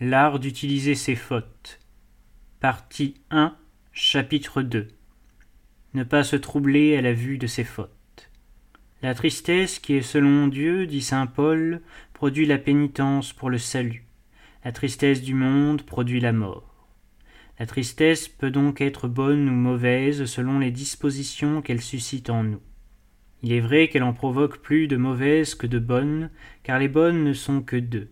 L'art d'utiliser ses fautes. Partie 1, chapitre 2. Ne pas se troubler à la vue de ses fautes. La tristesse qui est selon Dieu, dit saint Paul, produit la pénitence pour le salut. La tristesse du monde produit la mort. La tristesse peut donc être bonne ou mauvaise selon les dispositions qu'elle suscite en nous. Il est vrai qu'elle en provoque plus de mauvaises que de bonnes, car les bonnes ne sont que deux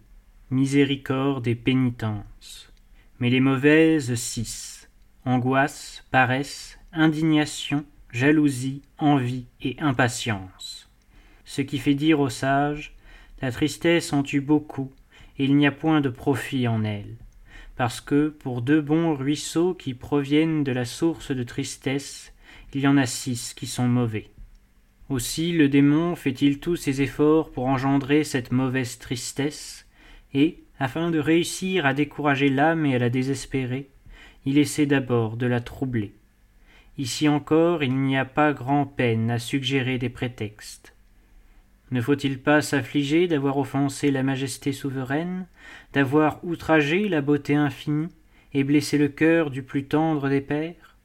miséricorde et pénitence. Mais les mauvaises six angoisse, paresse, indignation, jalousie, envie et impatience. Ce qui fait dire aux sages La tristesse en tue beaucoup, et il n'y a point de profit en elle, parce que, pour deux bons ruisseaux qui proviennent de la source de tristesse, il y en a six qui sont mauvais. Aussi le démon fait-il tous ses efforts pour engendrer cette mauvaise tristesse, et, afin de réussir à décourager l'âme et à la désespérer, il essaie d'abord de la troubler. Ici encore il n'y a pas grand peine à suggérer des prétextes. Ne faut-il pas s'affliger d'avoir offensé la majesté souveraine, d'avoir outragé la beauté infinie, et blessé le cœur du plus tendre des pères?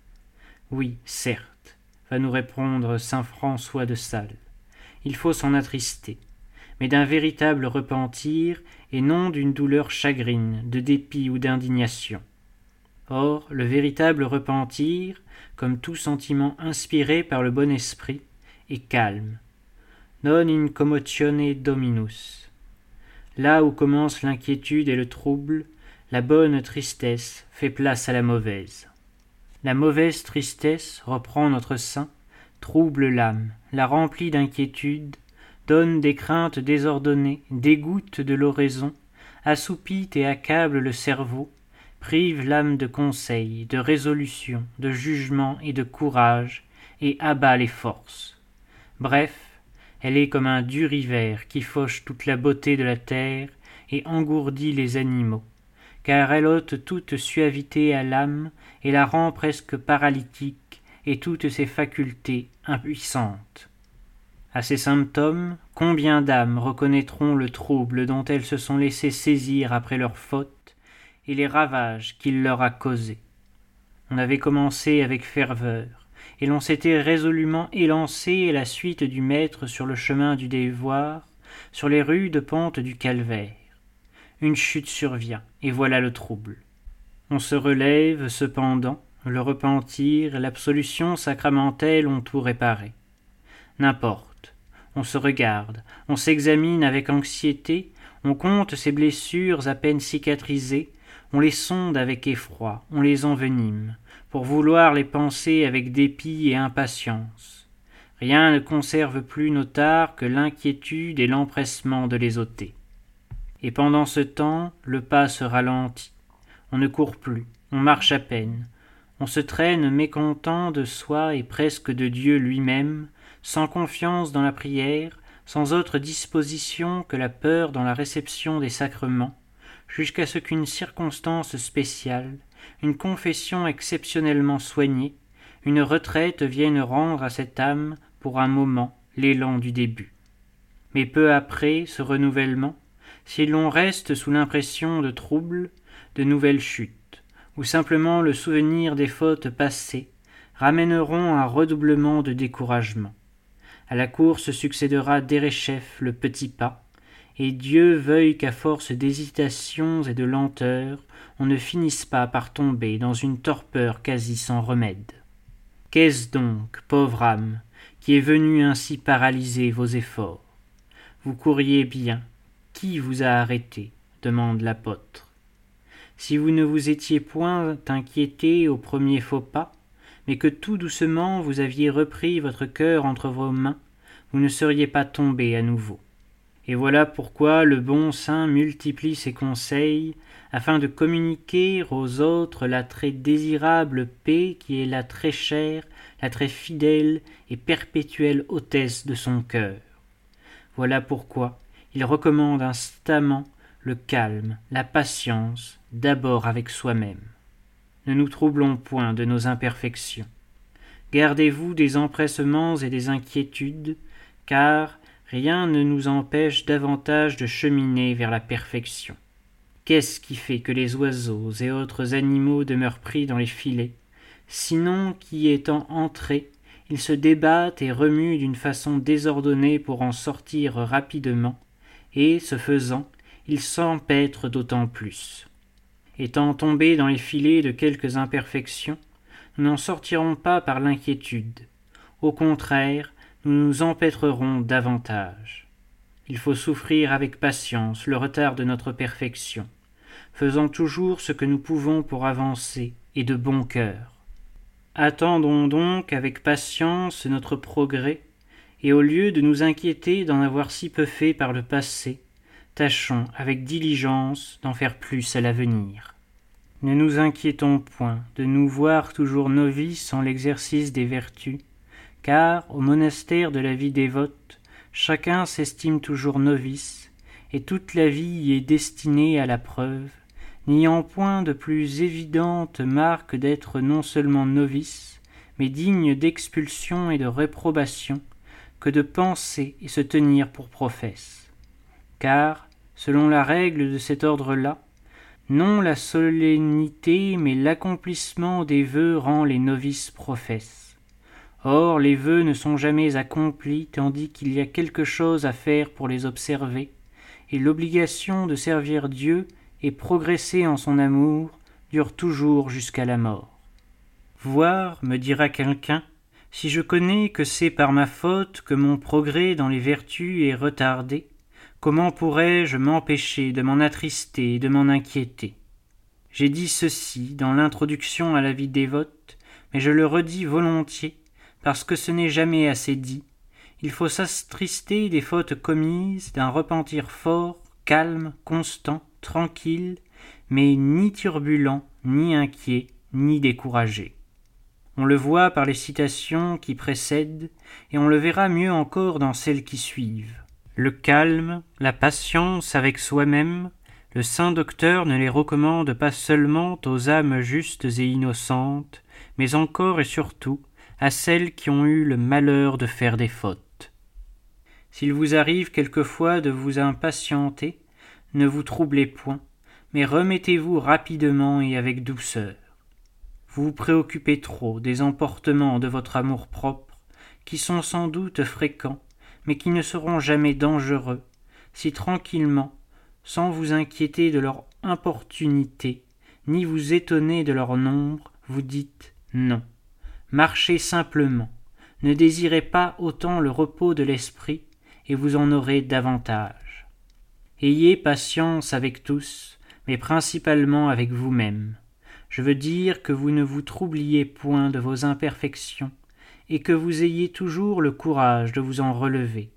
Oui, certes, va nous répondre saint François de Sales. Il faut s'en attrister, mais d'un véritable repentir et non d'une douleur chagrine, de dépit ou d'indignation. Or, le véritable repentir, comme tout sentiment inspiré par le bon esprit, est calme. Non in commotione dominus. Là où commence l'inquiétude et le trouble, la bonne tristesse fait place à la mauvaise. La mauvaise tristesse, reprend notre saint, trouble l'âme, la remplit d'inquiétude, donne des craintes désordonnées, dégoûte de l'oraison, assoupit et accable le cerveau, prive l'âme de conseil, de résolution, de jugement et de courage, et abat les forces. Bref, elle est comme un dur hiver qui fauche toute la beauté de la terre et engourdit les animaux, car elle ôte toute suavité à l'âme et la rend presque paralytique et toutes ses facultés impuissantes. À ces symptômes, combien d'âmes reconnaîtront le trouble dont elles se sont laissées saisir après leur faute et les ravages qu'il leur a causés? On avait commencé avec ferveur, et l'on s'était résolument élancé à la suite du maître sur le chemin du dévoir, sur les rudes pentes du calvaire. Une chute survient, et voilà le trouble. On se relève cependant, le repentir, l'absolution sacramentelle ont tout réparé. N'importe on se regarde, on s'examine avec anxiété, on compte ses blessures à peine cicatrisées, on les sonde avec effroi, on les envenime, pour vouloir les penser avec dépit et impatience. Rien ne conserve plus nos tares que l'inquiétude et l'empressement de les ôter. Et pendant ce temps, le pas se ralentit. On ne court plus, on marche à peine. On se traîne mécontent de soi et presque de Dieu lui-même, sans confiance dans la prière, sans autre disposition que la peur dans la réception des sacrements, jusqu'à ce qu'une circonstance spéciale, une confession exceptionnellement soignée, une retraite vienne rendre à cette âme, pour un moment, l'élan du début. Mais peu après ce renouvellement, si l'on reste sous l'impression de troubles, de nouvelles chutes, ou simplement le souvenir des fautes passées, ramèneront un redoublement de découragement. À la course succédera Derechef le petit pas, et Dieu veuille qu'à force d'hésitations et de lenteurs, on ne finisse pas par tomber dans une torpeur quasi sans remède. Qu'est-ce donc, pauvre âme, qui est venue ainsi paralyser vos efforts? Vous courriez bien. Qui vous a arrêté? demande l'apôtre. Si vous ne vous étiez point inquiété au premier faux pas, mais que tout doucement vous aviez repris votre cœur entre vos mains, vous ne seriez pas tombé à nouveau. Et voilà pourquoi le bon saint multiplie ses conseils, afin de communiquer aux autres la très désirable paix qui est la très chère, la très fidèle et perpétuelle hôtesse de son cœur. Voilà pourquoi il recommande instamment le calme, la patience, d'abord avec soi-même. Ne nous troublons point de nos imperfections. Gardez-vous des empressements et des inquiétudes, car rien ne nous empêche davantage de cheminer vers la perfection. Qu'est-ce qui fait que les oiseaux et autres animaux demeurent pris dans les filets, sinon qu'y étant entrés, ils se débattent et remuent d'une façon désordonnée pour en sortir rapidement, et, ce faisant, ils s'empêtrent d'autant plus. Étant tombés dans les filets de quelques imperfections, nous n'en sortirons pas par l'inquiétude. Au contraire, nous nous empêtrerons davantage. Il faut souffrir avec patience le retard de notre perfection faisant toujours ce que nous pouvons pour avancer, et de bon cœur. Attendons donc avec patience notre progrès, et au lieu de nous inquiéter d'en avoir si peu fait par le passé, tâchons avec diligence d'en faire plus à l'avenir. Ne nous inquiétons point de nous voir toujours novices en l'exercice des vertus, car au monastère de la vie dévote, chacun s'estime toujours novice, et toute la vie y est destinée à la preuve, n'ayant point de plus évidente marque d'être non seulement novice, mais digne d'expulsion et de réprobation, que de penser et se tenir pour professe. Car, selon la règle de cet ordre-là, non la solennité, mais l'accomplissement des vœux rend les novices professes. Or, les vœux ne sont jamais accomplis tandis qu'il y a quelque chose à faire pour les observer, et l'obligation de servir Dieu et progresser en son amour dure toujours jusqu'à la mort. Voir, me dira quelqu'un, si je connais que c'est par ma faute que mon progrès dans les vertus est retardé, comment pourrais-je m'empêcher de m'en attrister et de m'en inquiéter? J'ai dit ceci dans l'introduction à la vie dévote, mais je le redis volontiers, parce que ce n'est jamais assez dit. Il faut s'attrister des fautes commises, d'un repentir fort, calme, constant, tranquille, mais ni turbulent, ni inquiet, ni découragé. On le voit par les citations qui précèdent, et on le verra mieux encore dans celles qui suivent. Le calme, la patience avec soi-même, le saint docteur ne les recommande pas seulement aux âmes justes et innocentes, mais encore et surtout à celles qui ont eu le malheur de faire des fautes. S'il vous arrive quelquefois de vous impatienter, ne vous troublez point, mais remettez-vous rapidement et avec douceur. Vous vous préoccupez trop des emportements de votre amour-propre, qui sont sans doute fréquents, mais qui ne seront jamais dangereux, si tranquillement, sans vous inquiéter de leur importunité, ni vous étonner de leur nombre, vous dites non. Marchez simplement, ne désirez pas autant le repos de l'esprit, et vous en aurez davantage. Ayez patience avec tous, mais principalement avec vous-même. Je veux dire que vous ne vous troubliez point de vos imperfections, et que vous ayez toujours le courage de vous en relever.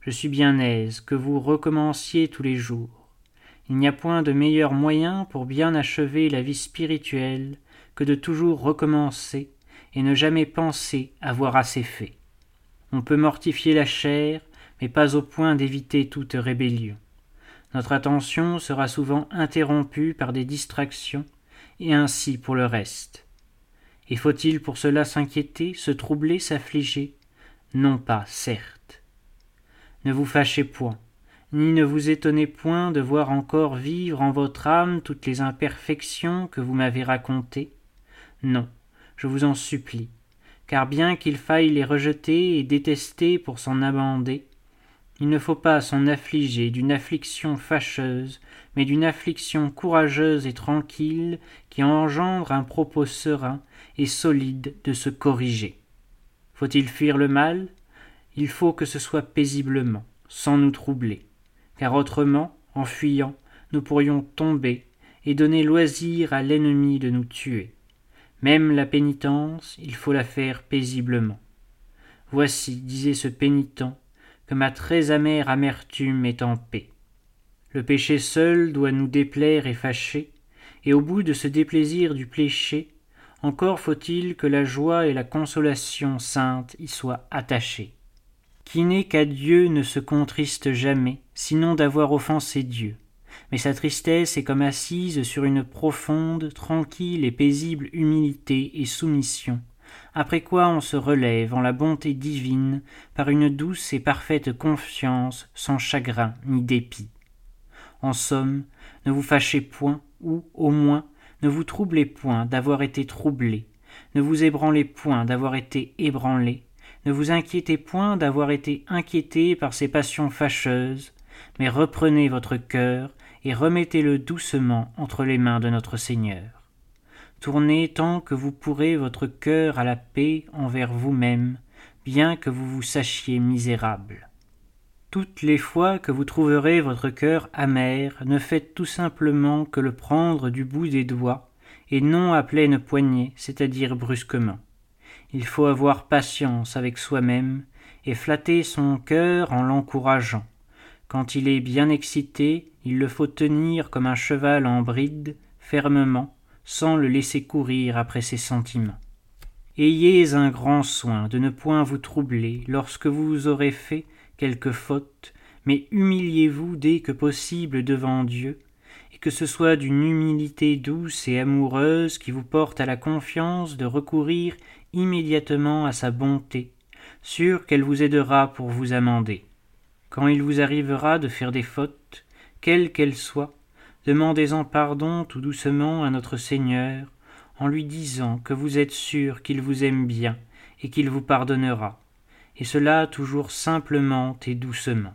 Je suis bien aise que vous recommenciez tous les jours. Il n'y a point de meilleur moyen pour bien achever la vie spirituelle que de toujours recommencer et ne jamais penser avoir assez fait. On peut mortifier la chair, mais pas au point d'éviter toute rébellion. Notre attention sera souvent interrompue par des distractions, et ainsi pour le reste. Et faut-il pour cela s'inquiéter, se troubler, s'affliger? Non pas, certes. Ne vous fâchez point, ni ne vous étonnez point de voir encore vivre en votre âme toutes les imperfections que vous m'avez racontées. Non, je vous en supplie, car bien qu'il faille les rejeter et détester pour s'en amender, il ne faut pas s'en affliger d'une affliction fâcheuse, mais d'une affliction courageuse et tranquille qui engendre un propos serein et solide de se corriger. Faut-il fuir le mal? Il faut que ce soit paisiblement, sans nous troubler, car autrement, en fuyant, nous pourrions tomber et donner loisir à l'ennemi de nous tuer. Même la pénitence, il faut la faire paisiblement. Voici, disait ce pénitent, ma très amère amertume est en paix. Le péché seul doit nous déplaire et fâcher, et au bout de ce déplaisir du péché, encore faut-il que la joie et la consolation sainte y soient attachées. Qui n'est qu'à Dieu ne se contriste jamais, sinon d'avoir offensé Dieu. Mais sa tristesse est comme assise sur une profonde, tranquille et paisible humilité et soumission, après quoi on se relève en la bonté divine par une douce et parfaite confiance sans chagrin ni dépit. En somme, ne vous fâchez point, ou, au moins, ne vous troublez point d'avoir été troublé, ne vous ébranlez point d'avoir été ébranlé, ne vous inquiétez point d'avoir été inquiété par ces passions fâcheuses, mais reprenez votre cœur et remettez-le doucement entre les mains de notre Seigneur. Tournez tant que vous pourrez votre cœur à la paix envers vous-même, bien que vous vous sachiez misérable. Toutes les fois que vous trouverez votre cœur amer, ne faites tout simplement que le prendre du bout des doigts, et non à pleine poignée, c'est-à-dire brusquement. Il faut avoir patience avec soi-même, et flatter son cœur en l'encourageant. Quand il est bien excité, il le faut tenir comme un cheval en bride, fermement, sans le laisser courir après ses sentiments. Ayez un grand soin de ne point vous troubler lorsque vous aurez fait quelque faute, mais humiliez-vous dès que possible devant Dieu, et que ce soit d'une humilité douce et amoureuse qui vous porte à la confiance de recourir immédiatement à sa bonté, sûr qu'elle vous aidera pour vous amender. Quand il vous arrivera de faire des fautes, quelles qu'elles soient, demandez-en pardon tout doucement à notre Seigneur, en lui disant que vous êtes sûr qu'il vous aime bien et qu'il vous pardonnera, et cela toujours simplement et doucement.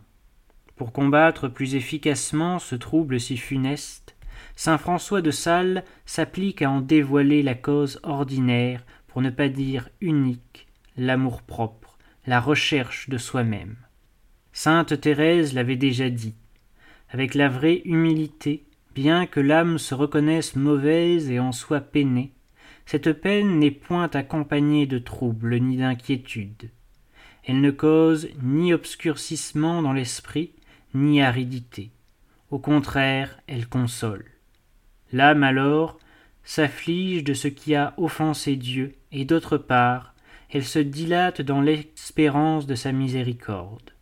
Pour combattre plus efficacement ce trouble si funeste, saint François de Sales s'applique à en dévoiler la cause ordinaire, pour ne pas dire unique, l'amour-propre, la recherche de soi-même. Sainte Thérèse l'avait déjà dit. Avec la vraie humilité, bien que l'âme se reconnaisse mauvaise et en soit peinée, cette peine n'est point accompagnée de trouble ni d'inquiétude. Elle ne cause ni obscurcissement dans l'esprit, ni aridité. Au contraire, elle console. L'âme alors s'afflige de ce qui a offensé Dieu, et d'autre part, elle se dilate dans l'espérance de sa miséricorde.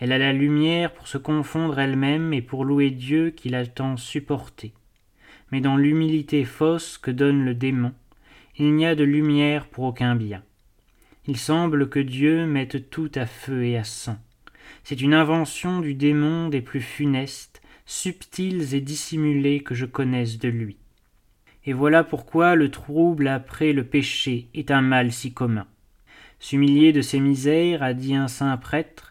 Elle a la lumière pour se confondre elle-même et pour louer Dieu qui l'a tant supportée. Mais dans l'humilité fausse que donne le démon, il n'y a de lumière pour aucun bien. Il semble que Dieu mette tout à feu et à sang. C'est une invention du démon des plus funestes, subtiles et dissimulées que je connaisse de lui. Et voilà pourquoi le trouble après le péché est un mal si commun. S'humilier de ses misères, a dit un saint prêtre,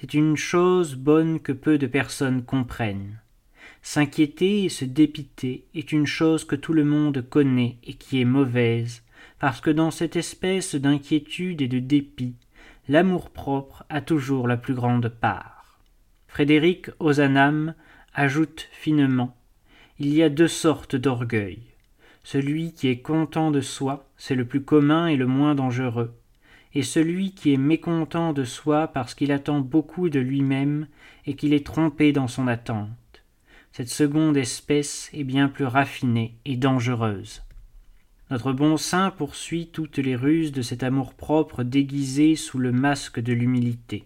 c'est une chose bonne que peu de personnes comprennent. S'inquiéter et se dépiter est une chose que tout le monde connaît et qui est mauvaise, parce que dans cette espèce d'inquiétude et de dépit, l'amour-propre a toujours la plus grande part. Frédéric Ozanam ajoute finement Il y a deux sortes d'orgueil. Celui qui est content de soi, c'est le plus commun et le moins dangereux, et celui qui est mécontent de soi parce qu'il attend beaucoup de lui-même et qu'il est trompé dans son attente. Cette seconde espèce est bien plus raffinée et dangereuse. Notre bon saint poursuit toutes les ruses de cet amour-propre déguisé sous le masque de l'humilité.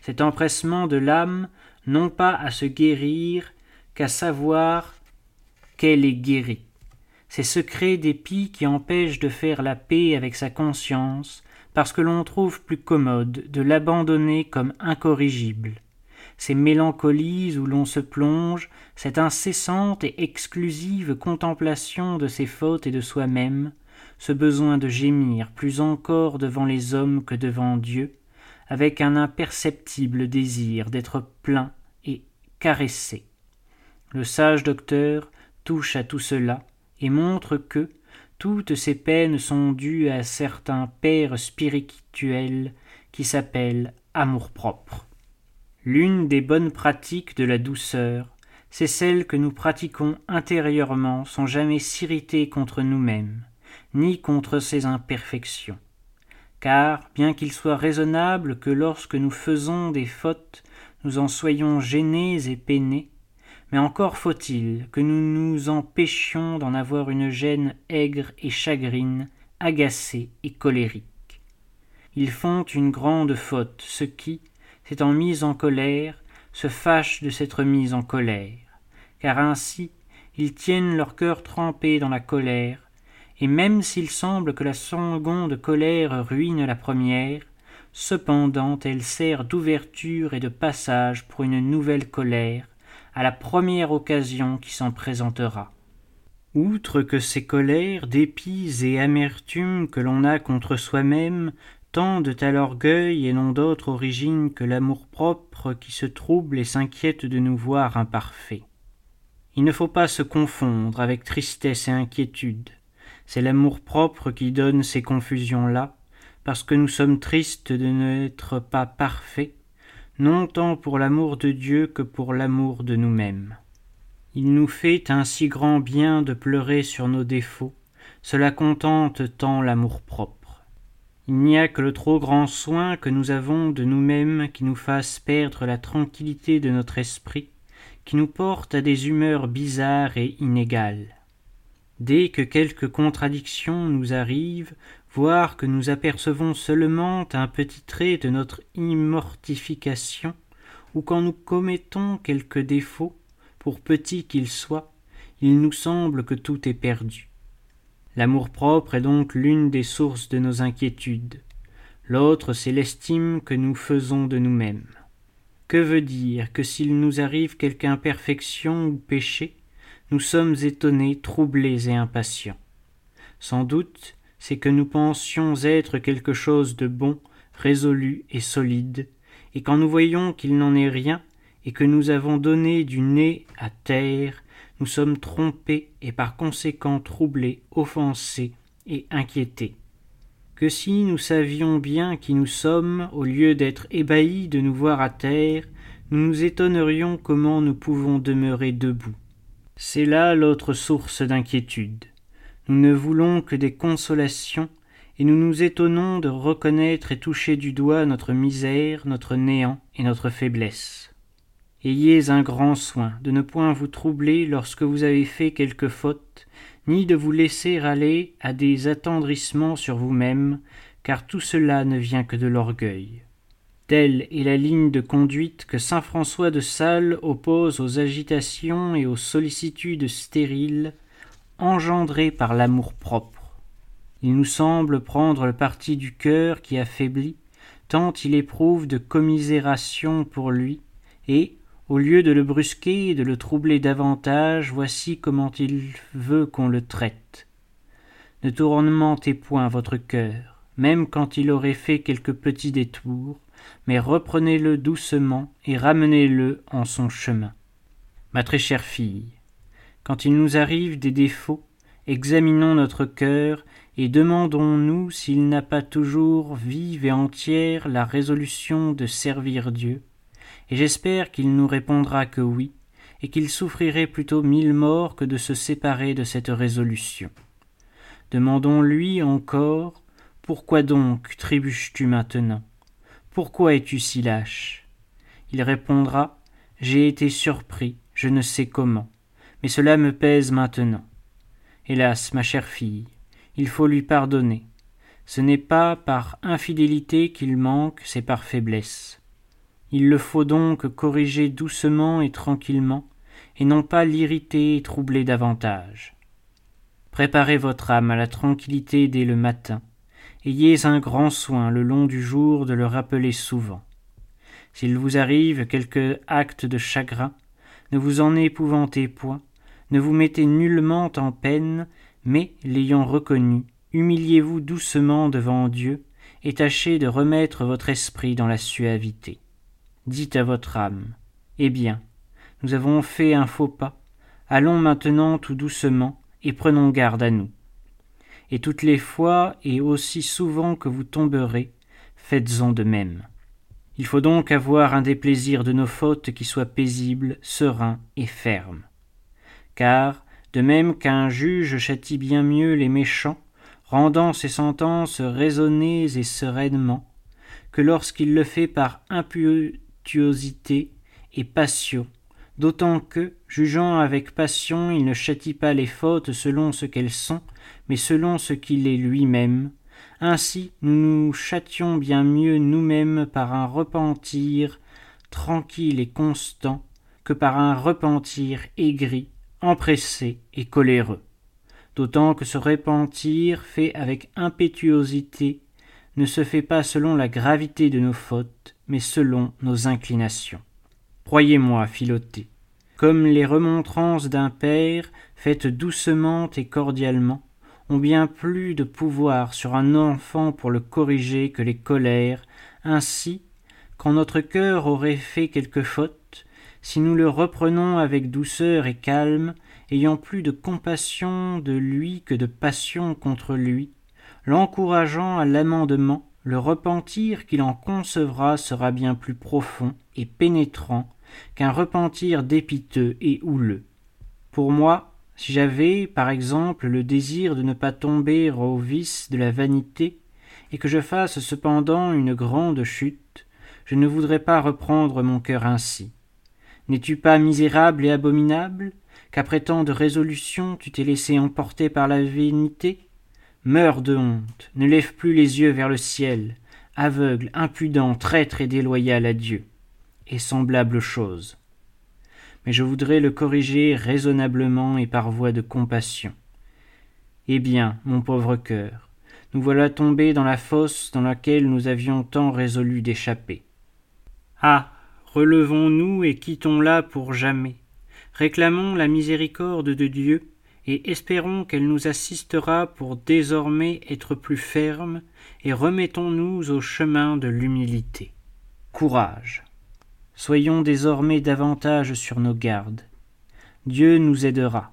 Cet empressement de l'âme, non pas à se guérir, qu'à savoir qu'elle est guérie. Ces secrets dépit qui empêchent de faire la paix avec sa conscience, parce que l'on trouve plus commode de l'abandonner comme incorrigible ces mélancolies où l'on se plonge, cette incessante et exclusive contemplation de ses fautes et de soi-même, ce besoin de gémir plus encore devant les hommes que devant Dieu, avec un imperceptible désir d'être plein et caressé. Le sage docteur touche à tout cela et montre que toutes ces peines sont dues à certain père spirituel qui s'appelle amour-propre. L'une des bonnes pratiques de la douceur, c'est celle que nous pratiquons intérieurement sans jamais s'irriter contre nous-mêmes, ni contre ses imperfections. Car, bien qu'il soit raisonnable que lorsque nous faisons des fautes, nous en soyons gênés et peinés, mais encore faut-il que nous nous empêchions d'en avoir une gêne aigre et chagrine, agacée et colérique. Ils font une grande faute, ceux qui, s'étant mis en colère, se fâchent de s'être mis en colère, car ainsi ils tiennent leur cœur trempé dans la colère, et même s'il semble que la seconde colère ruine la première, cependant elle sert d'ouverture et de passage pour une nouvelle colère, à la première occasion qui s'en présentera. Outre que ces colères, dépits et amertumes que l'on a contre soi-même tendent à l'orgueil et n'ont d'autre origine que l'amour-propre qui se trouble et s'inquiète de nous voir imparfaits. Il ne faut pas se confondre avec tristesse et inquiétude. C'est l'amour-propre qui donne ces confusions-là, parce que nous sommes tristes de n'être pas parfaits, non tant pour l'amour de Dieu que pour l'amour de nous-mêmes. Il nous fait un si grand bien de pleurer sur nos défauts, cela contente tant l'amour-propre. Il n'y a que le trop grand soin que nous avons de nous-mêmes qui nous fasse perdre la tranquillité de notre esprit, qui nous porte à des humeurs bizarres et inégales. Dès que quelque contradiction nous arrive, que nous apercevons seulement un petit trait de notre immortification, ou quand nous commettons quelque défaut, pour petit qu'il soit, il nous semble que tout est perdu. L'amour-propre est donc l'une des sources de nos inquiétudes. L'autre, c'est l'estime que nous faisons de nous-mêmes. Que veut dire que s'il nous arrive quelque imperfection ou péché, nous sommes étonnés, troublés et impatients. Sans doute, c'est que nous pensions être quelque chose de bon, résolu et solide, et quand nous voyons qu'il n'en est rien, et que nous avons donné du nez à terre, nous sommes trompés et par conséquent troublés, offensés et inquiétés. Que si nous savions bien qui nous sommes, au lieu d'être ébahis de nous voir à terre, nous nous étonnerions comment nous pouvons demeurer debout. C'est là l'autre source d'inquiétude. Nous ne voulons que des consolations, et nous nous étonnons de reconnaître et toucher du doigt notre misère, notre néant et notre faiblesse. Ayez un grand soin de ne point vous troubler lorsque vous avez fait quelque faute, ni de vous laisser aller à des attendrissements sur vous-même, car tout cela ne vient que de l'orgueil. Telle est la ligne de conduite que saint François de Sales oppose aux agitations et aux sollicitudes stériles engendrées par l'amour-propre. Il nous semble prendre le parti du cœur qui affaiblit, tant il éprouve de commisération pour lui, et, au lieu de le brusquer et de le troubler davantage, voici comment il veut qu'on le traite. Ne tournementez point votre cœur, même quand il aurait fait quelques petits détours, mais reprenez-le doucement et ramenez-le en son chemin. Ma très chère fille, quand il nous arrive des défauts, examinons notre cœur et demandons-nous s'il n'a pas toujours vive et entière la résolution de servir Dieu, et j'espère qu'il nous répondra que oui, et qu'il souffrirait plutôt mille morts que de se séparer de cette résolution. Demandons-lui encore Pourquoi donc trébuches-tu maintenant? Pourquoi es-tu si lâche? Il répondra J'ai été surpris, je ne sais comment, mais cela me pèse maintenant. Hélas, ma chère fille, il faut lui pardonner. Ce n'est pas par infidélité qu'il manque, c'est par faiblesse. Il le faut donc corriger doucement et tranquillement, et non pas l'irriter et troubler davantage. Préparez votre âme à la tranquillité dès le matin, ayez un grand soin le long du jour de le rappeler souvent. S'il vous arrive quelque acte de chagrin, ne vous en épouvantez point, ne vous mettez nullement en peine, mais, l'ayant reconnu, humiliez-vous doucement devant Dieu, et tâchez de remettre votre esprit dans la suavité. Dites à votre âme. Eh bien, nous avons fait un faux pas, allons maintenant tout doucement, et prenons garde à nous et toutes les fois et aussi souvent que vous tomberez, faites-en de même. Il faut donc avoir un déplaisir de nos fautes qui soit paisible, serein et ferme. Car, de même qu'un juge châtie bien mieux les méchants, rendant ses sentences raisonnées et sereinement, que lorsqu'il le fait par impétuosité et passion, d'autant que, jugeant avec passion, il ne châtie pas les fautes selon ce qu'elles sont, mais selon ce qu'il est lui-même. Ainsi nous nous châtions bien mieux nous-mêmes par un repentir tranquille et constant que par un repentir aigri, empressé et coléreux. D'autant que ce repentir fait avec impétuosité ne se fait pas selon la gravité de nos fautes, mais selon nos inclinations. Croyez-moi, Philoté, comme les remontrances d'un père, faites doucement et cordialement, bien plus de pouvoir sur un enfant pour le corriger que les colères, ainsi, quand notre cœur aurait fait quelque faute, si nous le reprenons avec douceur et calme, ayant plus de compassion de lui que de passion contre lui, l'encourageant à l'amendement, le repentir qu'il en concevra sera bien plus profond et pénétrant qu'un repentir dépiteux et houleux. Pour moi, si j'avais, par exemple, le désir de ne pas tomber au vice de la vanité, et que je fasse cependant une grande chute, je ne voudrais pas reprendre mon cœur ainsi. N'es-tu pas misérable et abominable, qu'après tant de résolutions tu t'es laissé emporter par la vanité? Meurs de honte, ne lève plus les yeux vers le ciel, aveugle, impudent, traître et déloyal à Dieu, et semblable chose. Mais je voudrais le corriger raisonnablement et par voie de compassion. Eh bien, mon pauvre cœur, nous voilà tombés dans la fosse dans laquelle nous avions tant résolu d'échapper. Ah. Relevons nous et quittons la pour jamais. Réclamons la miséricorde de Dieu, et espérons qu'elle nous assistera pour désormais être plus fermes, et remettons-nous au chemin de l'humilité. Courage. Soyons désormais davantage sur nos gardes. Dieu nous aidera,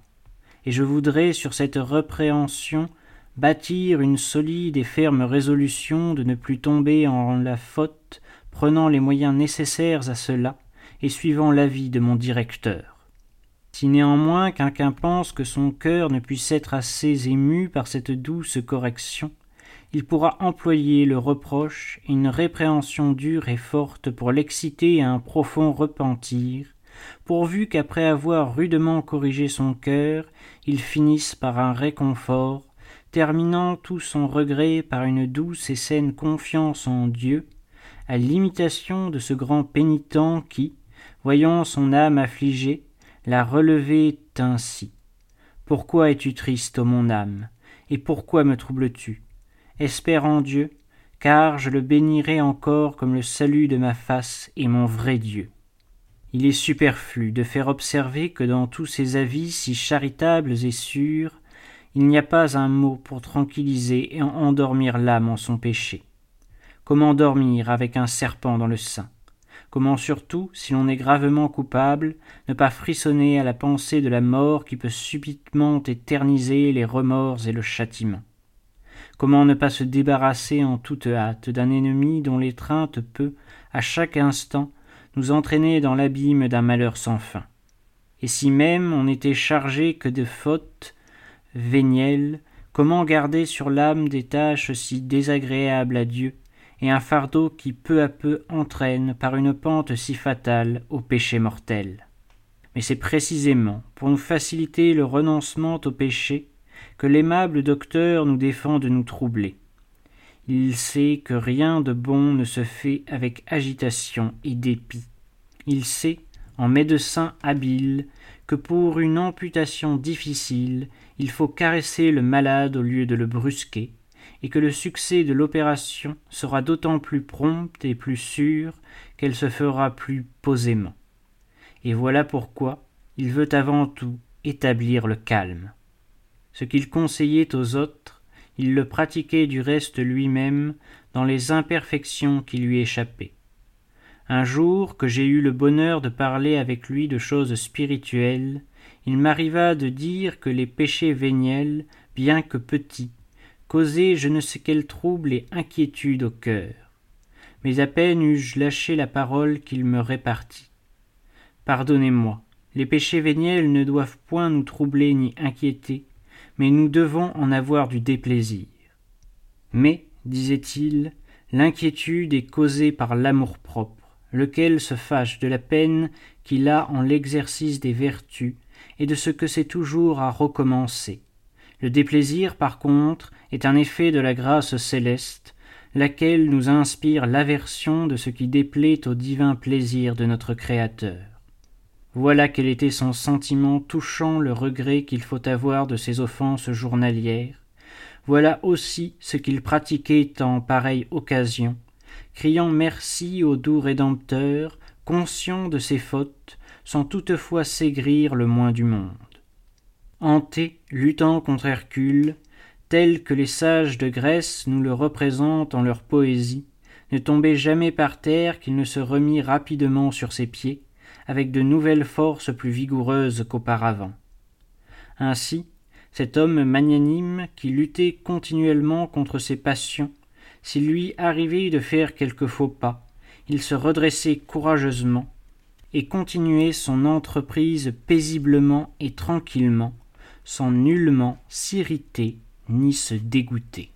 et je voudrais sur cette répréhension bâtir une solide et ferme résolution de ne plus tomber en la faute prenant les moyens nécessaires à cela et suivant l'avis de mon directeur. Si néanmoins quelqu'un pense que son cœur ne puisse être assez ému par cette douce correction, il pourra employer le reproche et une répréhension dure et forte pour l'exciter à un profond repentir, pourvu qu'après avoir rudement corrigé son cœur, il finisse par un réconfort, terminant tout son regret par une douce et saine confiance en Dieu, à l'imitation de ce grand pénitent qui, voyant son âme affligée, la relevait ainsi. Pourquoi es-tu triste, ô mon âme, et pourquoi me troubles-tu? Espère en Dieu, car je le bénirai encore comme le salut de ma face et mon vrai Dieu. Il est superflu de faire observer que dans tous ces avis si charitables et sûrs, il n'y a pas un mot pour tranquilliser et endormir l'âme en son péché. Comment dormir avec un serpent dans le sein? Comment surtout, si l'on est gravement coupable, ne pas frissonner à la pensée de la mort qui peut subitement éterniser les remords et le châtiment? Comment ne pas se débarrasser en toute hâte d'un ennemi dont l'étreinte peut, à chaque instant, nous entraîner dans l'abîme d'un malheur sans fin? Et si même on n'était chargé que de fautes vénielles, comment garder sur l'âme des tâches si désagréables à Dieu et un fardeau qui peu à peu entraîne par une pente si fatale au péché mortel? Mais c'est précisément pour nous faciliter le renoncement au péché que l'aimable docteur nous défend de nous troubler. Il sait que rien de bon ne se fait avec agitation et dépit. Il sait, en médecin habile, que pour une amputation difficile, il faut caresser le malade au lieu de le brusquer, et que le succès de l'opération sera d'autant plus prompt et plus sûr qu'elle se fera plus posément. Et voilà pourquoi il veut avant tout établir le calme. Ce qu'il conseillait aux autres, il le pratiquait du reste lui-même dans les imperfections qui lui échappaient. Un jour que j'ai eu le bonheur de parler avec lui de choses spirituelles, il m'arriva de dire que les péchés véniels, bien que petits, causer je ne sais quel trouble et inquiétude au cœur. Mais à peine eus-je lâché la parole qu'il me répartit. Pardonnez-moi, les péchés véniels ne doivent point nous troubler ni inquiéter, mais nous devons en avoir du déplaisir. Mais, disait-il, l'inquiétude est causée par l'amour-propre, lequel se fâche de la peine qu'il a en l'exercice des vertus et de ce que c'est toujours à recommencer. Le déplaisir, par contre, est un effet de la grâce céleste, laquelle nous inspire l'aversion de ce qui déplaît au divin plaisir de notre Créateur. Voilà quel était son sentiment touchant le regret qu'il faut avoir de ses offenses journalières. Voilà aussi ce qu'il pratiquait en pareille occasion, criant merci au doux Rédempteur, conscient de ses fautes, sans toutefois s'aigrir le moins du monde. Anté, luttant contre Hercule, tel que les sages de Grèce nous le représentent en leur poésie, ne tombait jamais par terre qu'il ne se remit rapidement sur ses pieds, avec de nouvelles forces plus vigoureuses qu'auparavant. Ainsi, cet homme magnanime qui luttait continuellement contre ses passions, s'il lui arrivait de faire quelque faux pas, il se redressait courageusement et continuait son entreprise paisiblement et tranquillement, sans nullement s'irriter ni se dégoûter.